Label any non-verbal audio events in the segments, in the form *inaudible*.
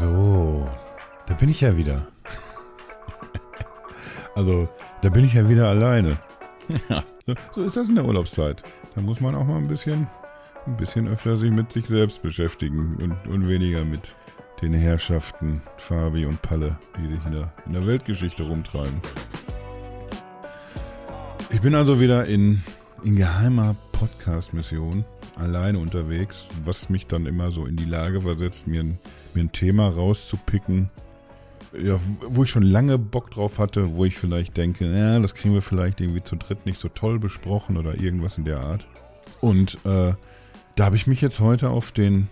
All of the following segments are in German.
So, da bin ich ja wieder. Also, da bin ich ja wieder alleine. Ja, so ist das in der Urlaubszeit. Da muss man auch mal ein bisschen, ein bisschen öfter sich mit sich selbst beschäftigen und, und weniger mit den Herrschaften Fabi und Palle, die sich in der, in der Weltgeschichte rumtreiben. Ich bin also wieder in, in geheimer Podcast-Mission alleine unterwegs, was mich dann immer so in die Lage versetzt, mir ein, mir ein Thema rauszupicken, ja, wo ich schon lange Bock drauf hatte, wo ich vielleicht denke, ja, das kriegen wir vielleicht irgendwie zu dritt nicht so toll besprochen oder irgendwas in der Art. Und äh, da habe ich mich jetzt heute auf den,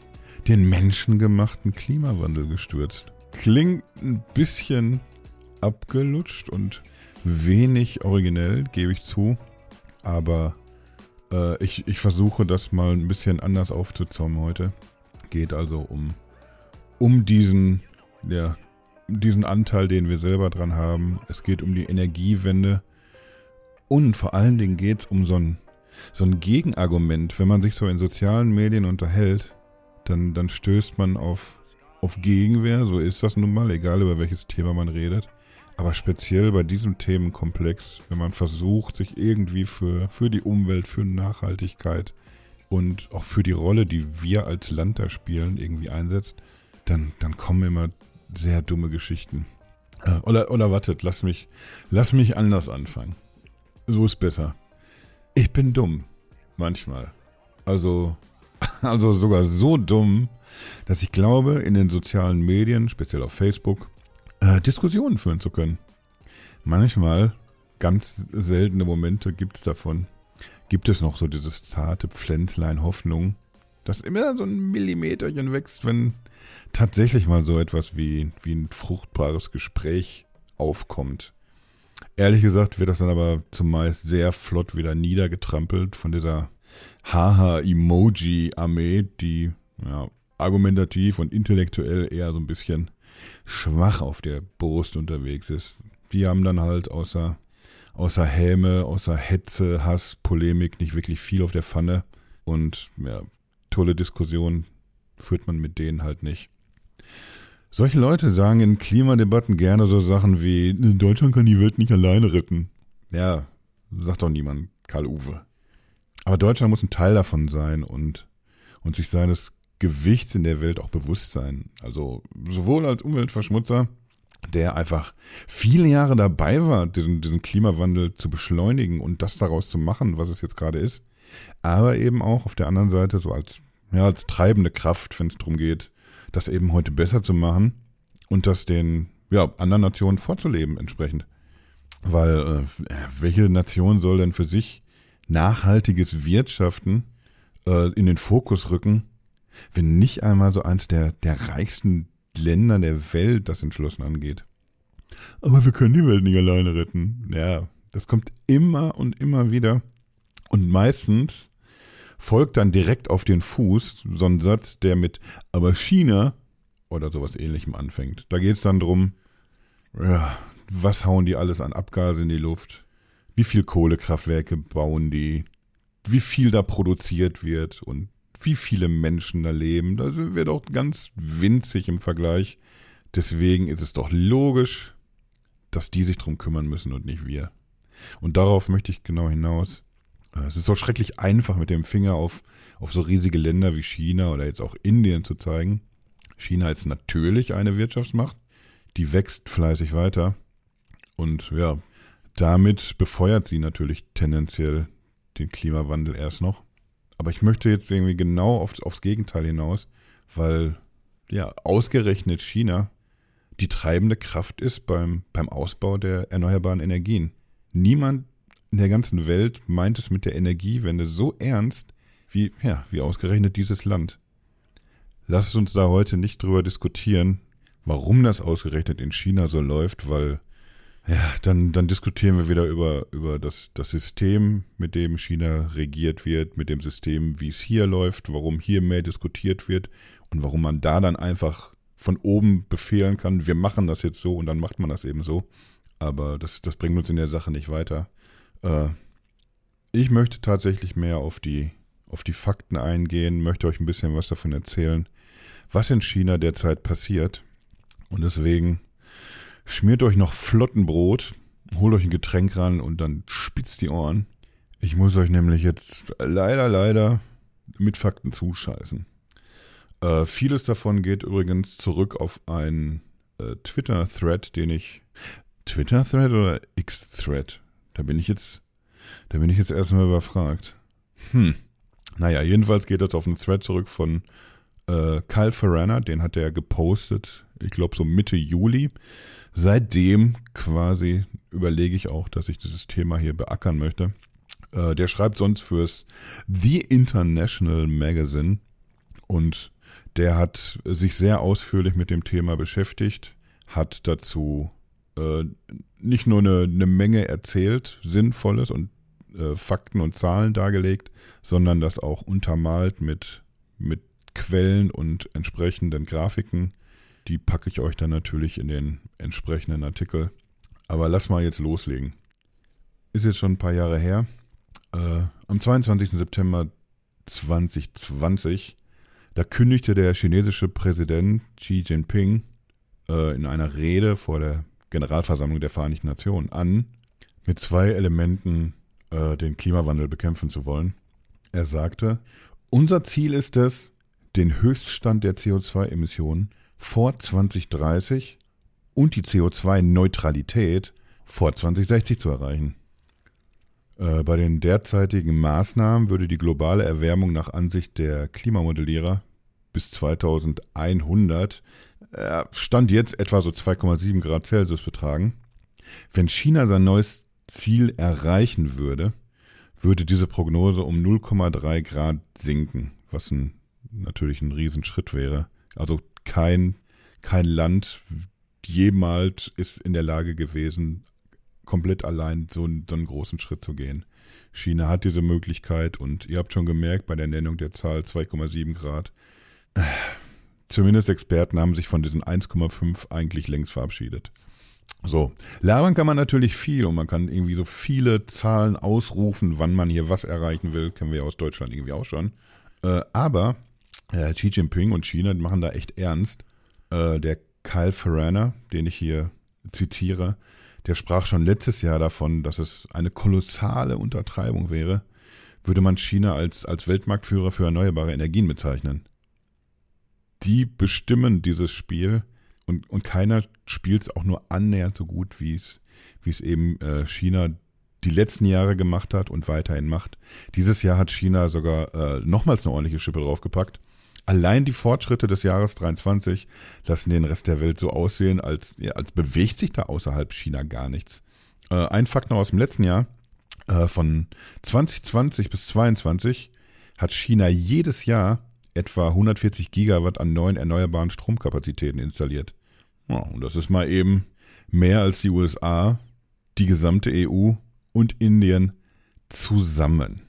den menschengemachten Klimawandel gestürzt. Klingt ein bisschen abgelutscht und wenig originell, gebe ich zu. Aber äh, ich, ich versuche das mal ein bisschen anders aufzuzäumen heute. Geht also um, um diesen, ja, diesen Anteil, den wir selber dran haben. Es geht um die Energiewende. Und vor allen Dingen geht es um so ein, so ein Gegenargument. Wenn man sich so in sozialen Medien unterhält, dann, dann stößt man auf, auf Gegenwehr. So ist das nun mal, egal über welches Thema man redet. Aber speziell bei diesem Themenkomplex, wenn man versucht, sich irgendwie für, für die Umwelt, für Nachhaltigkeit und auch für die Rolle, die wir als Land da spielen, irgendwie einsetzt, dann, dann kommen immer sehr dumme Geschichten. Äh, oder, oder wartet, lass mich, lass mich anders anfangen. So ist besser. Ich bin dumm. Manchmal. Also, *laughs* also sogar so dumm, dass ich glaube, in den sozialen Medien, speziell auf Facebook, äh, Diskussionen führen zu können. Manchmal, ganz seltene Momente gibt es davon, gibt es noch so dieses zarte Pflänzlein Hoffnung, das immer so ein Millimeterchen wächst, wenn tatsächlich mal so etwas wie, wie ein fruchtbares Gespräch aufkommt. Ehrlich gesagt wird das dann aber zumeist sehr flott wieder niedergetrampelt von dieser Haha-Emoji-Armee, die ja, argumentativ und intellektuell eher so ein bisschen schwach auf der Brust unterwegs ist. Die haben dann halt außer, außer Häme, außer Hetze, Hass, Polemik nicht wirklich viel auf der Pfanne. Und ja, tolle Diskussionen führt man mit denen halt nicht. Solche Leute sagen in Klimadebatten gerne so Sachen wie, Deutschland kann die Welt nicht alleine retten. Ja, sagt doch niemand, Karl Uwe. Aber Deutschland muss ein Teil davon sein und, und sich seines Gewichts in der Welt auch bewusst sein. Also sowohl als Umweltverschmutzer, der einfach viele Jahre dabei war, diesen, diesen Klimawandel zu beschleunigen und das daraus zu machen, was es jetzt gerade ist, aber eben auch auf der anderen Seite so als, ja, als treibende Kraft, wenn es darum geht, das eben heute besser zu machen und das den ja, anderen Nationen vorzuleben entsprechend. Weil äh, welche Nation soll denn für sich nachhaltiges Wirtschaften äh, in den Fokus rücken, wenn nicht einmal so eins der, der reichsten Länder der Welt das entschlossen angeht. Aber wir können die Welt nicht alleine retten. Ja, das kommt immer und immer wieder. Und meistens folgt dann direkt auf den Fuß so ein Satz, der mit aber China oder sowas ähnlichem anfängt. Da geht es dann drum, ja, was hauen die alles an Abgase in die Luft? Wie viel Kohlekraftwerke bauen die? Wie viel da produziert wird und wie viele Menschen da leben. Da sind wir doch ganz winzig im Vergleich. Deswegen ist es doch logisch, dass die sich drum kümmern müssen und nicht wir. Und darauf möchte ich genau hinaus. Äh, es ist so schrecklich einfach, mit dem Finger auf, auf so riesige Länder wie China oder jetzt auch Indien zu zeigen. China ist natürlich eine Wirtschaftsmacht, die wächst fleißig weiter. Und ja, damit befeuert sie natürlich tendenziell den Klimawandel erst noch. Aber ich möchte jetzt irgendwie genau aufs, aufs Gegenteil hinaus, weil ja ausgerechnet China die treibende Kraft ist beim, beim Ausbau der erneuerbaren Energien. Niemand in der ganzen Welt meint es mit der Energiewende so ernst wie, ja, wie ausgerechnet dieses Land. Lasst uns da heute nicht drüber diskutieren, warum das ausgerechnet in China so läuft, weil ja, dann, dann diskutieren wir wieder über, über das, das System, mit dem China regiert wird, mit dem System, wie es hier läuft, warum hier mehr diskutiert wird und warum man da dann einfach von oben befehlen kann, wir machen das jetzt so und dann macht man das eben so. Aber das, das bringt uns in der Sache nicht weiter. Äh, ich möchte tatsächlich mehr auf die, auf die Fakten eingehen, möchte euch ein bisschen was davon erzählen, was in China derzeit passiert Und deswegen schmiert euch noch Flottenbrot, holt euch ein Getränk ran und dann spitzt die Ohren. Ich muss euch nämlich jetzt leider, leider mit Fakten zuscheißen. Äh, vieles davon geht übrigens zurück auf einen äh, Twitter-Thread, den ich. Twitter-Thread oder X-Thread? Da bin ich jetzt. Da bin ich jetzt erstmal überfragt. Hm. Naja, jedenfalls geht das auf einen Thread zurück von äh, Kyle Ferrana, den hat er gepostet, ich glaube so Mitte Juli. Seitdem quasi überlege ich auch, dass ich dieses Thema hier beackern möchte. Äh, der schreibt sonst fürs The International Magazine und der hat sich sehr ausführlich mit dem Thema beschäftigt, hat dazu äh, nicht nur eine, eine, Menge erzählt, Sinnvolles und äh, Fakten und Zahlen dargelegt, sondern das auch untermalt mit, mit Quellen und entsprechenden Grafiken. Die packe ich euch dann natürlich in den entsprechenden Artikel. Aber lass mal jetzt loslegen. Ist jetzt schon ein paar Jahre her. Äh, am 22. September 2020 da kündigte der chinesische Präsident Xi Jinping äh, in einer Rede vor der Generalversammlung der Vereinten Nationen an, mit zwei Elementen äh, den Klimawandel bekämpfen zu wollen. Er sagte, unser Ziel ist es, den Höchststand der CO2-Emissionen vor 2030 und die CO2-Neutralität vor 2060 zu erreichen. Äh, bei den derzeitigen Maßnahmen würde die globale Erwärmung nach Ansicht der Klimamodellierer bis 2100 äh, Stand jetzt etwa so 2,7 Grad Celsius betragen. Wenn China sein neues Ziel erreichen würde, würde diese Prognose um 0,3 Grad sinken, was ein, natürlich ein Riesenschritt wäre. Also kein, kein Land jemals ist in der Lage gewesen, komplett allein so, so einen großen Schritt zu gehen. China hat diese Möglichkeit und ihr habt schon gemerkt bei der Nennung der Zahl 2,7 Grad, zumindest Experten haben sich von diesen 1,5 eigentlich längst verabschiedet. So, labern kann man natürlich viel und man kann irgendwie so viele Zahlen ausrufen, wann man hier was erreichen will, kennen wir ja aus Deutschland irgendwie auch schon. Äh, aber äh, Xi Jinping und China machen da echt ernst. Äh, der Kyle Ferrana, den ich hier zitiere, der sprach schon letztes Jahr davon, dass es eine kolossale Untertreibung wäre, würde man China als, als Weltmarktführer für erneuerbare Energien bezeichnen. Die bestimmen dieses Spiel und, und keiner spielt es auch nur annähernd so gut, wie es, wie es eben äh, China die letzten Jahre gemacht hat und weiterhin macht. Dieses Jahr hat China sogar äh, nochmals eine ordentliche Schippe draufgepackt. Allein die Fortschritte des Jahres 23 lassen den Rest der Welt so aussehen, als, als bewegt sich da außerhalb China gar nichts. Äh, ein Fakt noch aus dem letzten Jahr. Äh, von 2020 bis 2022 hat China jedes Jahr etwa 140 Gigawatt an neuen erneuerbaren Stromkapazitäten installiert. Ja, und das ist mal eben mehr als die USA, die gesamte EU und Indien zusammen.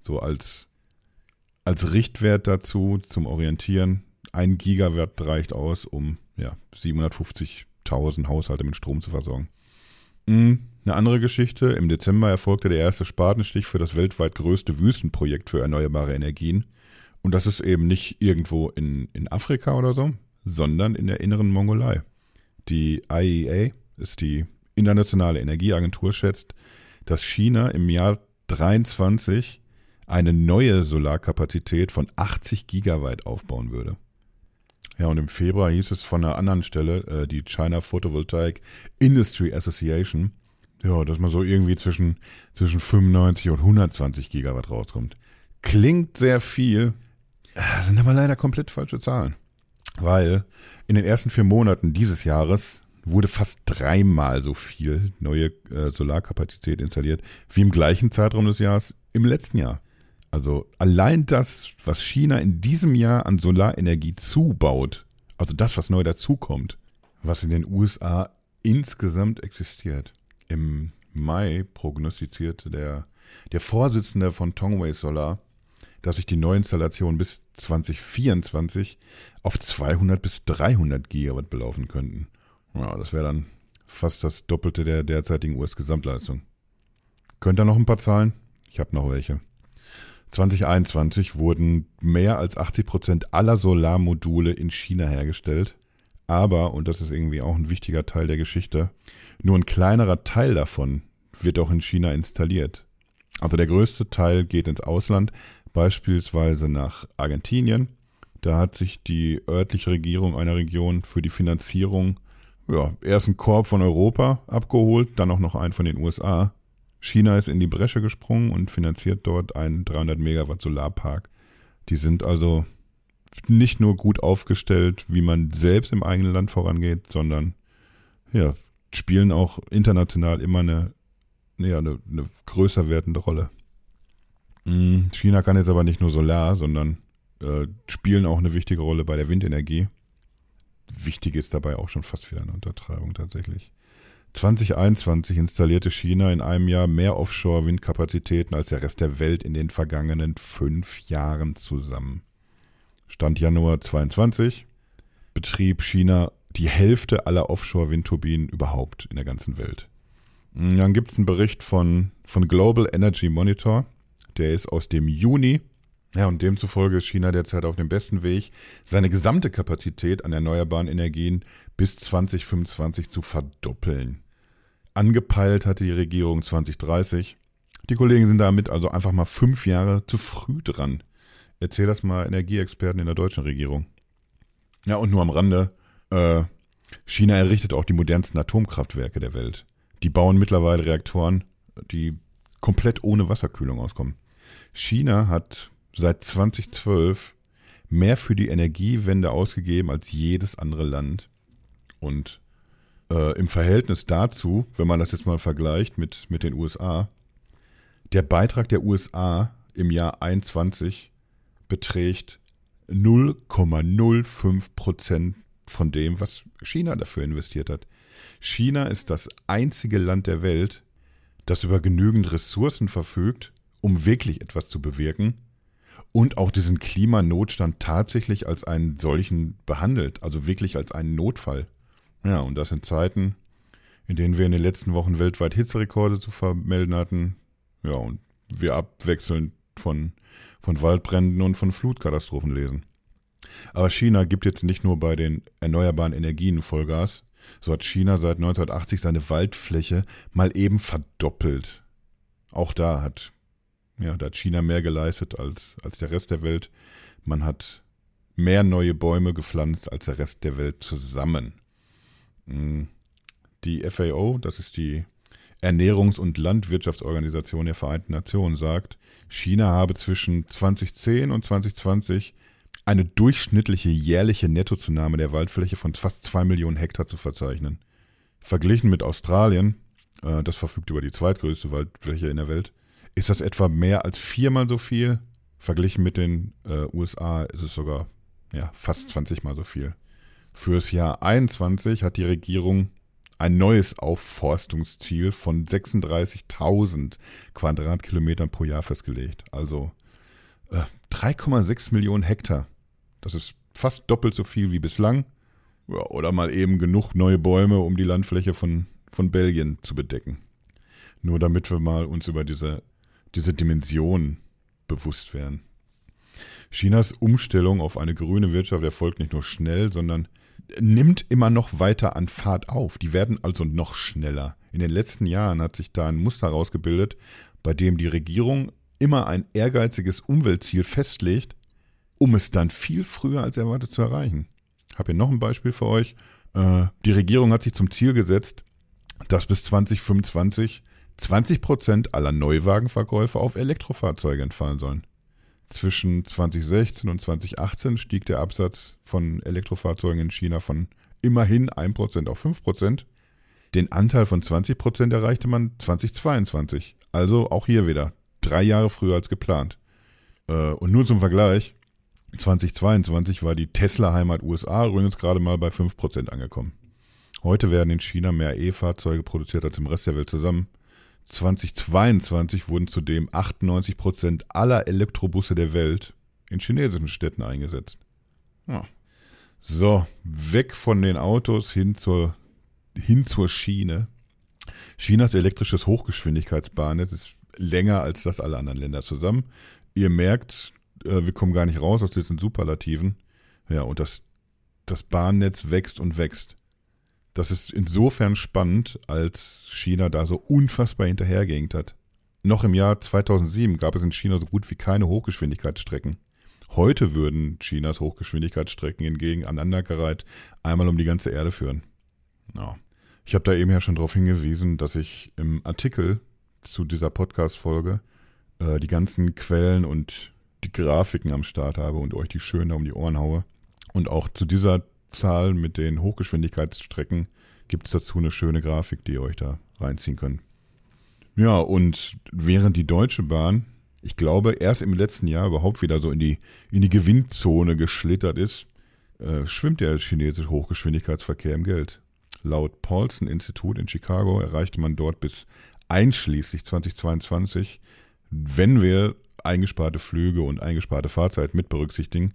So als als Richtwert dazu zum Orientieren, ein Gigawatt reicht aus, um ja, 750.000 Haushalte mit Strom zu versorgen. Mhm. Eine andere Geschichte, im Dezember erfolgte der erste Spatenstich für das weltweit größte Wüstenprojekt für erneuerbare Energien. Und das ist eben nicht irgendwo in, in Afrika oder so, sondern in der inneren Mongolei. Die IEA ist die Internationale Energieagentur schätzt, dass China im Jahr 23 eine neue Solarkapazität von 80 Gigawatt aufbauen würde. Ja, und im Februar hieß es von einer anderen Stelle, äh, die China Photovoltaic Industry Association, ja, dass man so irgendwie zwischen, zwischen 95 und 120 Gigawatt rauskommt. Klingt sehr viel, äh, sind aber leider komplett falsche Zahlen. Weil in den ersten vier Monaten dieses Jahres wurde fast dreimal so viel neue äh, Solarkapazität installiert wie im gleichen Zeitraum des Jahres im letzten Jahr. Also allein das, was China in diesem Jahr an Solarenergie zubaut, also das, was neu dazukommt, was in den USA insgesamt existiert. Im Mai prognostizierte der, der Vorsitzende von Tongway Solar, dass sich die Neuinstallationen bis 2024 auf 200 bis 300 Gigawatt belaufen könnten. Ja, das wäre dann fast das Doppelte der derzeitigen US-Gesamtleistung. Könnt ihr noch ein paar Zahlen? Ich habe noch welche. 2021 wurden mehr als 80 Prozent aller Solarmodule in China hergestellt. Aber, und das ist irgendwie auch ein wichtiger Teil der Geschichte, nur ein kleinerer Teil davon wird auch in China installiert. Also der größte Teil geht ins Ausland, beispielsweise nach Argentinien. Da hat sich die örtliche Regierung einer Region für die Finanzierung ja, erst einen Korb von Europa abgeholt, dann auch noch einen von den USA. China ist in die Bresche gesprungen und finanziert dort einen 300 Megawatt Solarpark. Die sind also nicht nur gut aufgestellt, wie man selbst im eigenen Land vorangeht, sondern ja, spielen auch international immer eine, ja, eine, eine größer werdende Rolle. Hm, China kann jetzt aber nicht nur Solar, sondern äh, spielen auch eine wichtige Rolle bei der Windenergie. Wichtig ist dabei auch schon fast wieder eine Untertreibung tatsächlich. 2021 installierte China in einem Jahr mehr Offshore-Windkapazitäten als der Rest der Welt in den vergangenen fünf Jahren zusammen. Stand Januar 22 betrieb China die Hälfte aller Offshore-Windturbinen überhaupt in der ganzen Welt. Dann gibt es einen Bericht von, von Global Energy Monitor, der ist aus dem Juni. Ja, und demzufolge ist China derzeit auf dem besten Weg, seine gesamte Kapazität an erneuerbaren Energien bis 2025 zu verdoppeln. Angepeilt hatte die Regierung 2030. Die Kollegen sind damit also einfach mal fünf Jahre zu früh dran. Erzähl das mal Energieexperten in der deutschen Regierung. Ja, und nur am Rande. Äh, China errichtet auch die modernsten Atomkraftwerke der Welt. Die bauen mittlerweile Reaktoren, die komplett ohne Wasserkühlung auskommen. China hat seit 2012 mehr für die Energiewende ausgegeben als jedes andere Land. Und äh, im Verhältnis dazu, wenn man das jetzt mal vergleicht mit, mit den USA, der Beitrag der USA im Jahr 21 beträgt 0,05 Prozent von dem, was China dafür investiert hat. China ist das einzige Land der Welt, das über genügend Ressourcen verfügt, um wirklich etwas zu bewirken und auch diesen Klimanotstand tatsächlich als einen solchen behandelt, also wirklich als einen Notfall. Ja, und das in Zeiten, in denen wir in den letzten Wochen weltweit Hitzerekorde zu vermelden hatten, ja, und wir abwechselnd von von Waldbränden und von Flutkatastrophen lesen. Aber China gibt jetzt nicht nur bei den erneuerbaren Energien Vollgas, so hat China seit 1980 seine Waldfläche mal eben verdoppelt. Auch da hat, ja, da hat China mehr geleistet als, als der Rest der Welt. Man hat mehr neue Bäume gepflanzt als der Rest der Welt zusammen. Hm. Die FAO, das ist die Ernährungs- und Landwirtschaftsorganisation der Vereinten Nationen sagt, China habe zwischen 2010 und 2020 eine durchschnittliche jährliche Nettozunahme der Waldfläche von fast zwei Millionen Hektar zu verzeichnen. Verglichen mit Australien, äh, das verfügt über die zweitgrößte Waldfläche in der Welt, ist das etwa mehr als viermal so viel. Verglichen mit den äh, USA ist es sogar ja, fast 20 mal so viel. Fürs Jahr 21 hat die Regierung ein neues Aufforstungsziel von 36.000 Quadratkilometern pro Jahr festgelegt. Also äh, 3,6 Millionen Hektar. Das ist fast doppelt so viel wie bislang. Ja, oder mal eben genug neue Bäume, um die Landfläche von, von Belgien zu bedecken. Nur damit wir mal uns über diese, diese Dimension bewusst werden. Chinas Umstellung auf eine grüne Wirtschaft erfolgt nicht nur schnell, sondern nimmt immer noch weiter an Fahrt auf. Die werden also noch schneller. In den letzten Jahren hat sich da ein Muster herausgebildet, bei dem die Regierung immer ein ehrgeiziges Umweltziel festlegt, um es dann viel früher als erwartet zu erreichen. Ich habe hier noch ein Beispiel für euch. Äh, die Regierung hat sich zum Ziel gesetzt, dass bis 2025 20 Prozent aller Neuwagenverkäufe auf Elektrofahrzeuge entfallen sollen. Zwischen 2016 und 2018 stieg der Absatz von Elektrofahrzeugen in China von immerhin 1% auf 5%. Den Anteil von 20% erreichte man 2022. Also auch hier wieder drei Jahre früher als geplant. Äh, und nur zum Vergleich, 2022 war die Tesla-Heimat USA übrigens gerade mal bei 5% angekommen. Heute werden in China mehr E-Fahrzeuge produziert als im Rest der Welt zusammen. 2022 wurden zudem 98 Prozent aller Elektrobusse der Welt in chinesischen Städten eingesetzt. Ja. So, weg von den Autos hin zur, hin zur Schiene. Chinas elektrisches Hochgeschwindigkeitsbahnnetz ist länger als das aller anderen Länder zusammen. Ihr merkt, äh, wir kommen gar nicht raus aus diesen Superlativen. Ja, und das das Bahnnetz wächst und wächst. Das ist insofern spannend, als China da so unfassbar hinterhergehängt hat. Noch im Jahr 2007 gab es in China so gut wie keine Hochgeschwindigkeitsstrecken. Heute würden Chinas Hochgeschwindigkeitsstrecken hingegen aneinandergereiht einmal um die ganze Erde führen. Ja. Ich habe da eben ja schon darauf hingewiesen, dass ich im Artikel zu dieser Podcast-Folge äh, die ganzen Quellen und die Grafiken am Start habe und euch die schön da um die Ohren haue. Und auch zu dieser Zahl mit den Hochgeschwindigkeitsstrecken gibt es dazu eine schöne Grafik, die ihr euch da reinziehen könnt. Ja, und während die Deutsche Bahn, ich glaube, erst im letzten Jahr überhaupt wieder so in die, in die Gewinnzone geschlittert ist, äh, schwimmt der chinesische Hochgeschwindigkeitsverkehr im Geld. Laut Paulson-Institut in Chicago erreichte man dort bis einschließlich 2022, wenn wir eingesparte Flüge und eingesparte Fahrzeit mit berücksichtigen,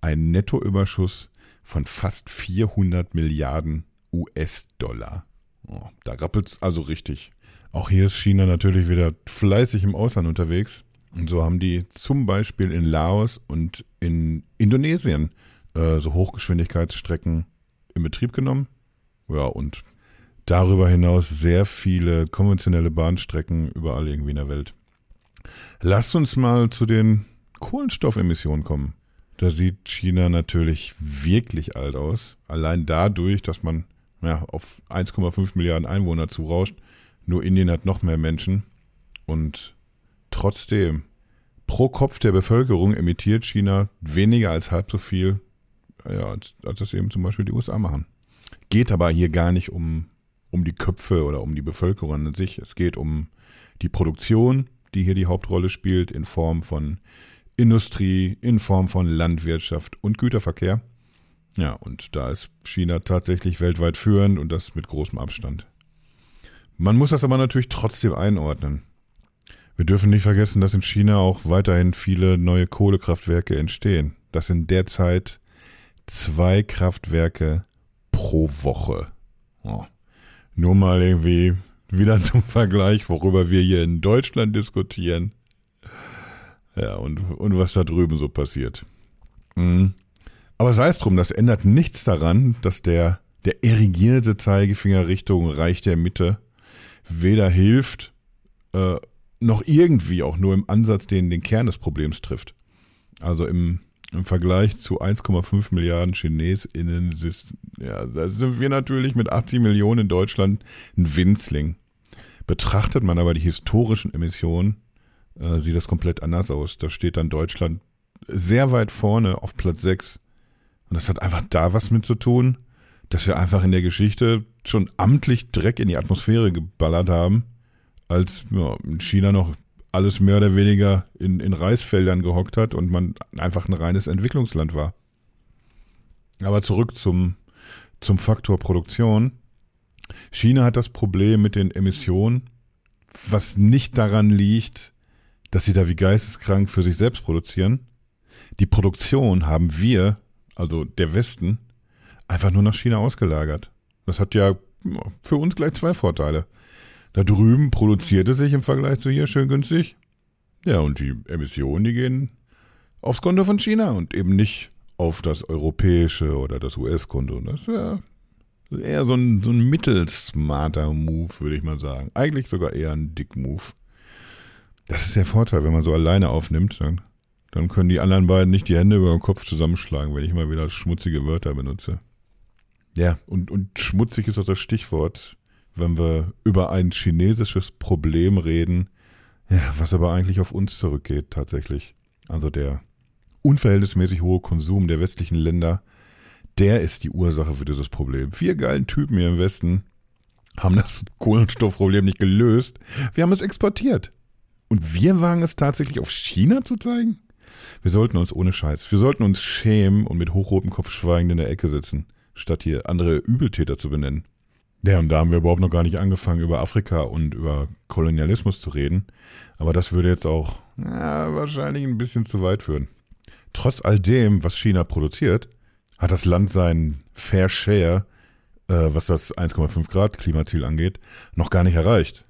einen Nettoüberschuss von fast 400 Milliarden US-Dollar. Oh, da rappelt es also richtig. Auch hier ist China natürlich wieder fleißig im Ausland unterwegs. Und so haben die zum Beispiel in Laos und in Indonesien äh, so Hochgeschwindigkeitsstrecken in Betrieb genommen. Ja, und darüber hinaus sehr viele konventionelle Bahnstrecken überall irgendwie in der Welt. Lasst uns mal zu den Kohlenstoffemissionen kommen. Da sieht China natürlich wirklich alt aus. Allein dadurch, dass man ja, auf 1,5 Milliarden Einwohner zurauscht. Nur Indien hat noch mehr Menschen. Und trotzdem, pro Kopf der Bevölkerung emittiert China weniger als halb so viel, ja, als, als das eben zum Beispiel die USA machen. Geht aber hier gar nicht um, um die Köpfe oder um die Bevölkerung an sich. Es geht um die Produktion, die hier die Hauptrolle spielt, in Form von Industrie, in Form von Landwirtschaft und Güterverkehr. Ja, und da ist China tatsächlich weltweit führend und das mit großem Abstand. Man muss das aber natürlich trotzdem einordnen. Wir dürfen nicht vergessen, dass in China auch weiterhin viele neue Kohlekraftwerke entstehen. Das sind derzeit zwei Kraftwerke pro Woche. Oh. Nur mal irgendwie wieder *laughs* zum Vergleich, worüber wir hier in Deutschland diskutieren. Ja, und, und was da drüben so passiert. Mhm. Aber sei es drum, das ändert nichts daran, dass der, der erigierte Zeigefinger Richtung Reich der Mitte weder hilft, äh, noch irgendwie auch nur im Ansatz den, den Kern des Problems trifft. Also im, im Vergleich zu 1,5 Milliarden ChinesInnen ja, da sind wir natürlich mit 80 Millionen in Deutschland ein Winzling. Betrachtet man aber die historischen Emissionen, äh, sieht das komplett anders aus. Da steht dann Deutschland sehr weit vorne auf Platz 6 und das hat einfach da was mit zu tun, dass wir einfach in der Geschichte schon amtlich Dreck in die Atmosphäre geballert haben, als ja, in China noch alles mehr oder weniger in, in Reisfeldern gehockt hat und man einfach ein reines Entwicklungsland war. Aber zurück zum, zum Faktor Produktion. China hat das Problem mit den Emissionen, was nicht daran liegt, dass sie da wie geisteskrank für sich selbst produzieren. Die Produktion haben wir also der Westen, einfach nur nach China ausgelagert. Das hat ja für uns gleich zwei Vorteile. Da drüben produziert es sich im Vergleich zu hier schön günstig. Ja, und die Emissionen, die gehen aufs Konto von China und eben nicht auf das europäische oder das US-Konto. Das ist ja eher so ein, so ein mittelsmarter Move, würde ich mal sagen. Eigentlich sogar eher ein Dick-Move. Das ist der Vorteil, wenn man so alleine aufnimmt, dann dann können die anderen beiden nicht die Hände über den Kopf zusammenschlagen, wenn ich mal wieder schmutzige Wörter benutze. Ja, und, und schmutzig ist auch das Stichwort, wenn wir über ein chinesisches Problem reden, ja, was aber eigentlich auf uns zurückgeht tatsächlich. Also der unverhältnismäßig hohe Konsum der westlichen Länder, der ist die Ursache für dieses Problem. Vier geilen Typen hier im Westen haben das Kohlenstoffproblem nicht gelöst. Wir haben es exportiert. Und wir wagen es tatsächlich auf China zu zeigen? Wir sollten uns ohne Scheiß, wir sollten uns schämen und mit hochrotem Kopf schweigend in der Ecke sitzen, statt hier andere Übeltäter zu benennen. Ja, und da haben wir überhaupt noch gar nicht angefangen, über Afrika und über Kolonialismus zu reden. Aber das würde jetzt auch ja, wahrscheinlich ein bisschen zu weit führen. Trotz all dem, was China produziert, hat das Land seinen Fair Share, äh, was das 1,5 Grad Klimaziel angeht, noch gar nicht erreicht.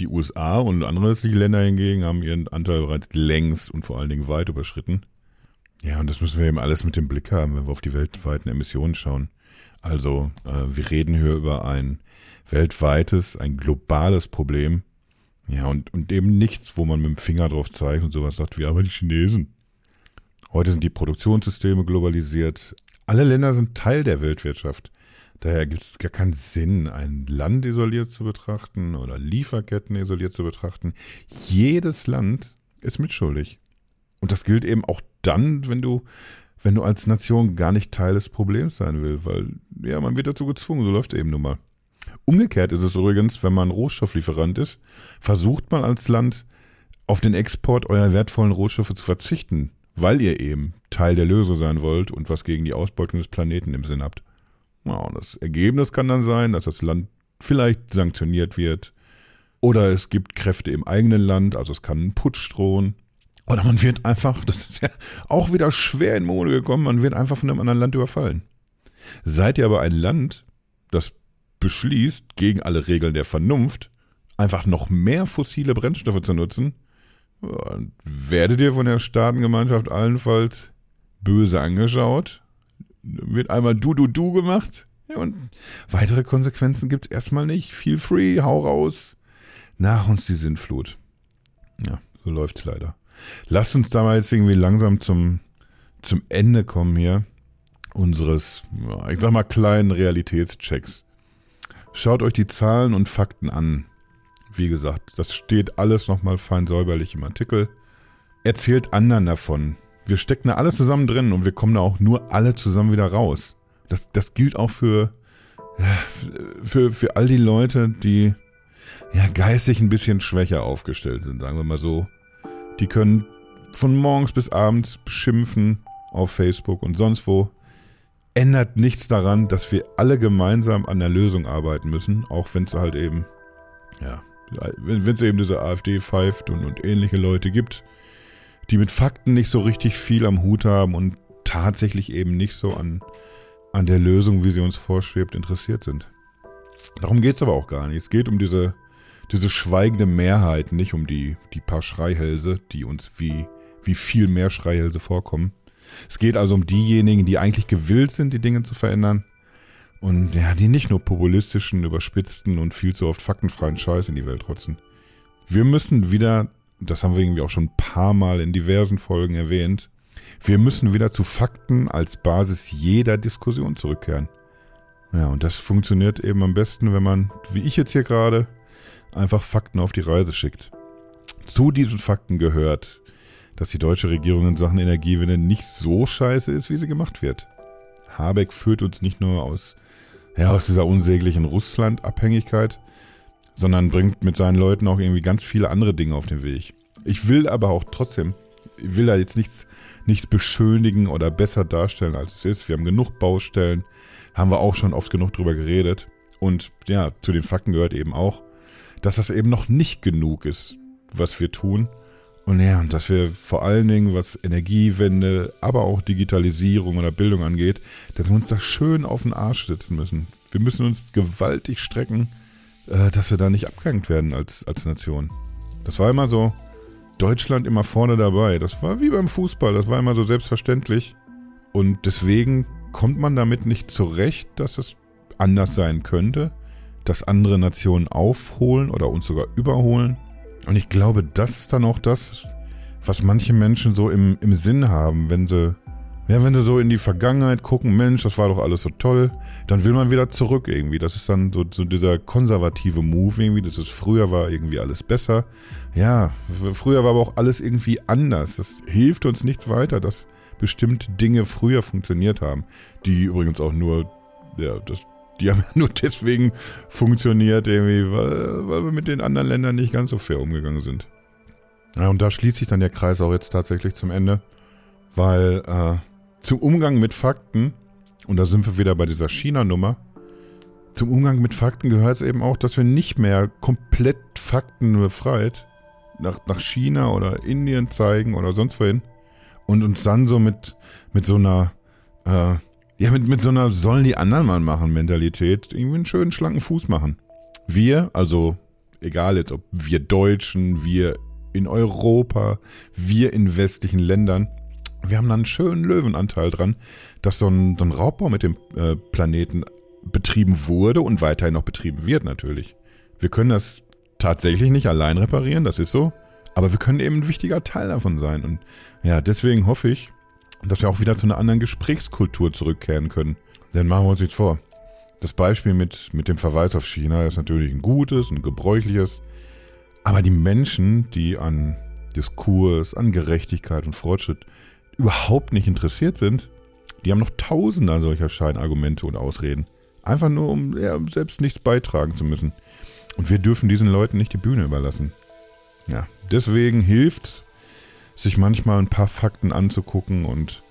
Die USA und andere westliche Länder hingegen haben ihren Anteil bereits längst und vor allen Dingen weit überschritten. Ja, und das müssen wir eben alles mit dem Blick haben, wenn wir auf die weltweiten Emissionen schauen. Also, äh, wir reden hier über ein weltweites, ein globales Problem. Ja, und, und eben nichts, wo man mit dem Finger drauf zeigt und sowas sagt, wie aber die Chinesen. Heute sind die Produktionssysteme globalisiert. Alle Länder sind Teil der Weltwirtschaft. Daher gibt es gar keinen Sinn, ein Land isoliert zu betrachten oder Lieferketten isoliert zu betrachten. Jedes Land ist mitschuldig. Und das gilt eben auch dann, wenn du, wenn du als Nation gar nicht Teil des Problems sein willst, weil ja, man wird dazu gezwungen, so läuft es eben nun mal. Umgekehrt ist es übrigens, wenn man Rohstofflieferant ist, versucht man als Land auf den Export eurer wertvollen Rohstoffe zu verzichten, weil ihr eben Teil der Lösung sein wollt und was gegen die Ausbeutung des Planeten im Sinn habt. Ja, und das Ergebnis kann dann sein, dass das Land vielleicht sanktioniert wird. Oder es gibt Kräfte im eigenen Land, also es kann ein Putsch drohen. Oder man wird einfach, *laughs* das ist ja auch wieder schwer in Mode gekommen, man wird einfach von einem anderen Land überfallen. Seid ihr aber ein Land, das beschließt, gegen alle Regeln der Vernunft, einfach noch mehr fossile Brennstoffe zu nutzen, werdet ihr von der Staatengemeinschaft allenfalls böse angeschaut wird einmal du, du, du gemacht. Ja, und weitere Konsequenzen gibt es erstmal nicht. Feel free, hau raus. Nach uns die Sintflut. Ja, so läuft's leider. Lasst uns da mal jetzt irgendwie langsam zum, zum Ende kommen hier. Unseres, ich sag mal, kleinen Realitätschecks. Schaut euch die Zahlen und Fakten an. Wie gesagt, das steht alles nochmal fein säuberlich im Artikel. Erzählt anderen davon. Wir stecken da alle zusammen drin und wir kommen da auch nur alle zusammen wieder raus. Das, das gilt auch für, für, für all die Leute, die ja geistig ein bisschen schwächer aufgestellt sind, sagen wir mal so. Die können von morgens bis abends beschimpfen auf Facebook und sonst wo. Ändert nichts daran, dass wir alle gemeinsam an der Lösung arbeiten müssen, auch wenn es halt eben, ja, wenn es eben diese AfD pfeift und, und ähnliche Leute gibt, die mit Fakten nicht so richtig viel am Hut haben und tatsächlich eben nicht so an, an der Lösung, wie sie uns vorschwebt, interessiert sind. Darum geht es aber auch gar nicht. Es geht um diese, diese schweigende Mehrheit, nicht um die, die paar Schreihälse, die uns wie, wie viel mehr Schreihälse vorkommen. Es geht also um diejenigen, die eigentlich gewillt sind, die Dinge zu verändern und ja, die nicht nur populistischen, überspitzten und viel zu oft faktenfreien Scheiß in die Welt rotzen. Wir müssen wieder das haben wir irgendwie auch schon ein paar Mal in diversen Folgen erwähnt, wir müssen wieder zu Fakten als Basis jeder Diskussion zurückkehren. Ja, und das funktioniert eben am besten, wenn man, wie ich jetzt hier gerade, einfach Fakten auf die Reise schickt. Zu diesen Fakten gehört, dass die deutsche Regierung in Sachen Energiewende nicht so scheiße ist, wie sie gemacht wird. Habeck führt uns nicht nur aus, ja, aus dieser unsäglichen Russland-Abhängigkeit, sondern bringt mit seinen Leuten auch irgendwie ganz viele andere Dinge auf den Weg. Ich will aber auch trotzdem, ich will da jetzt nichts, nichts beschönigen oder besser darstellen, als es ist. Wir haben genug Baustellen, haben wir auch schon oft genug drüber geredet. Und ja, zu den Fakten gehört eben auch, dass das eben noch nicht genug ist, was wir tun. Und ja, dass wir vor allen Dingen, was Energiewende, aber auch Digitalisierung oder Bildung angeht, dass wir uns da schön auf den Arsch setzen müssen. Wir müssen uns gewaltig strecken, äh, dass wir da nicht abgehängt werden als, als Nation. Das war immer so, Deutschland immer vorne dabei. Das war wie beim Fußball, das war immer so selbstverständlich. Und deswegen kommt man damit nicht zurecht, dass es anders sein könnte, dass andere Nationen aufholen oder uns sogar überholen. Und ich glaube, das ist dann auch das, was manche Menschen so im, im Sinn haben, wenn sie ja, wenn sie so in die Vergangenheit gucken, Mensch, das war doch alles so toll, dann will man wieder zurück irgendwie. Das ist dann so, so dieser konservative Move irgendwie, das ist früher war irgendwie alles besser. Ja, früher war aber auch alles irgendwie anders. Das hilft uns nichts weiter, dass bestimmte Dinge früher funktioniert haben, die übrigens auch nur, ja, das, die *laughs* haben nur deswegen funktioniert irgendwie, weil, weil wir mit den anderen Ländern nicht ganz so fair umgegangen sind. Ja, und da schließt sich dann der Kreis auch jetzt tatsächlich zum Ende, weil äh, zum Umgang mit Fakten, und da sind wir wieder bei dieser China-Nummer, zum Umgang mit Fakten gehört es eben auch, dass wir nicht mehr komplett faktenbefreit nach, nach China oder Indien zeigen oder sonst wohin und uns dann so mit, mit so einer, äh, ja, mit, mit so einer sollen die anderen mal machen Mentalität irgendwie einen schönen schlanken Fuß machen. Wir, also egal jetzt ob wir Deutschen, wir in Europa, wir in westlichen Ländern, wir haben da einen schönen Löwenanteil dran, dass so ein, so ein Raubbau mit dem äh, Planeten betrieben wurde und weiterhin noch betrieben wird natürlich. Wir können das tatsächlich nicht allein reparieren, das ist so. Aber wir können eben ein wichtiger Teil davon sein. Und ja, deswegen hoffe ich, dass wir auch wieder zu einer anderen Gesprächskultur zurückkehren können. Denn machen wir uns jetzt vor. Das Beispiel mit, mit dem Verweis auf China ist natürlich ein gutes, ein gebräuchliches. Aber die Menschen, die an Diskurs, an Gerechtigkeit und Fortschritt überhaupt nicht interessiert sind, die haben noch tausender solcher Scheinargumente und Ausreden. Einfach nur, um ja, selbst nichts beitragen zu müssen. Und wir dürfen diesen Leuten nicht die Bühne überlassen. Ja, deswegen hilft's, sich manchmal ein paar Fakten anzugucken und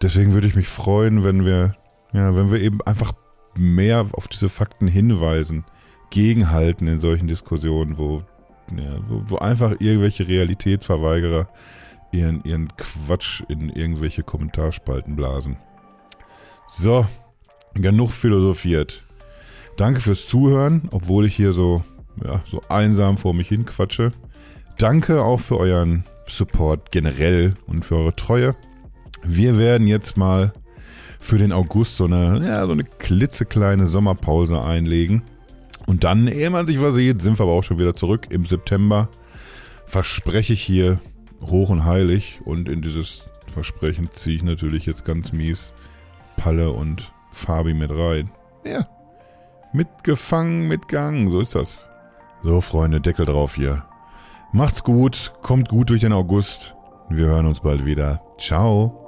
deswegen würde ich mich freuen, wenn wir, ja, wenn wir eben einfach mehr auf diese Fakten hinweisen, gegenhalten in solchen Diskussionen, wo, ja, wo, wo einfach irgendwelche Realitätsverweigerer ihren, ihren Quatsch in irgendwelche Kommentarspalten blasen. So, genug philosophiert. Danke fürs Zuhören, obwohl ich hier so, ja, so einsam vor mich hin quatsche. Danke auch für euren Support generell und für eure Treue. Wir werden jetzt mal für den August so eine, ja, so eine klitzekleine Sommerpause einlegen. Und dann, ehe man sich versieht, sind wir aber auch schon wieder zurück im September. Verspreche ich hier hoch und heilig. Und in dieses Versprechen ziehe ich natürlich jetzt ganz mies Palle und Fabi mit rein. Ja, Mitgefangen, mitgehangen, so ist das. So, Freunde, Deckel drauf hier. Macht's gut, kommt gut durch den August. Wir hören uns bald wieder. Ciao.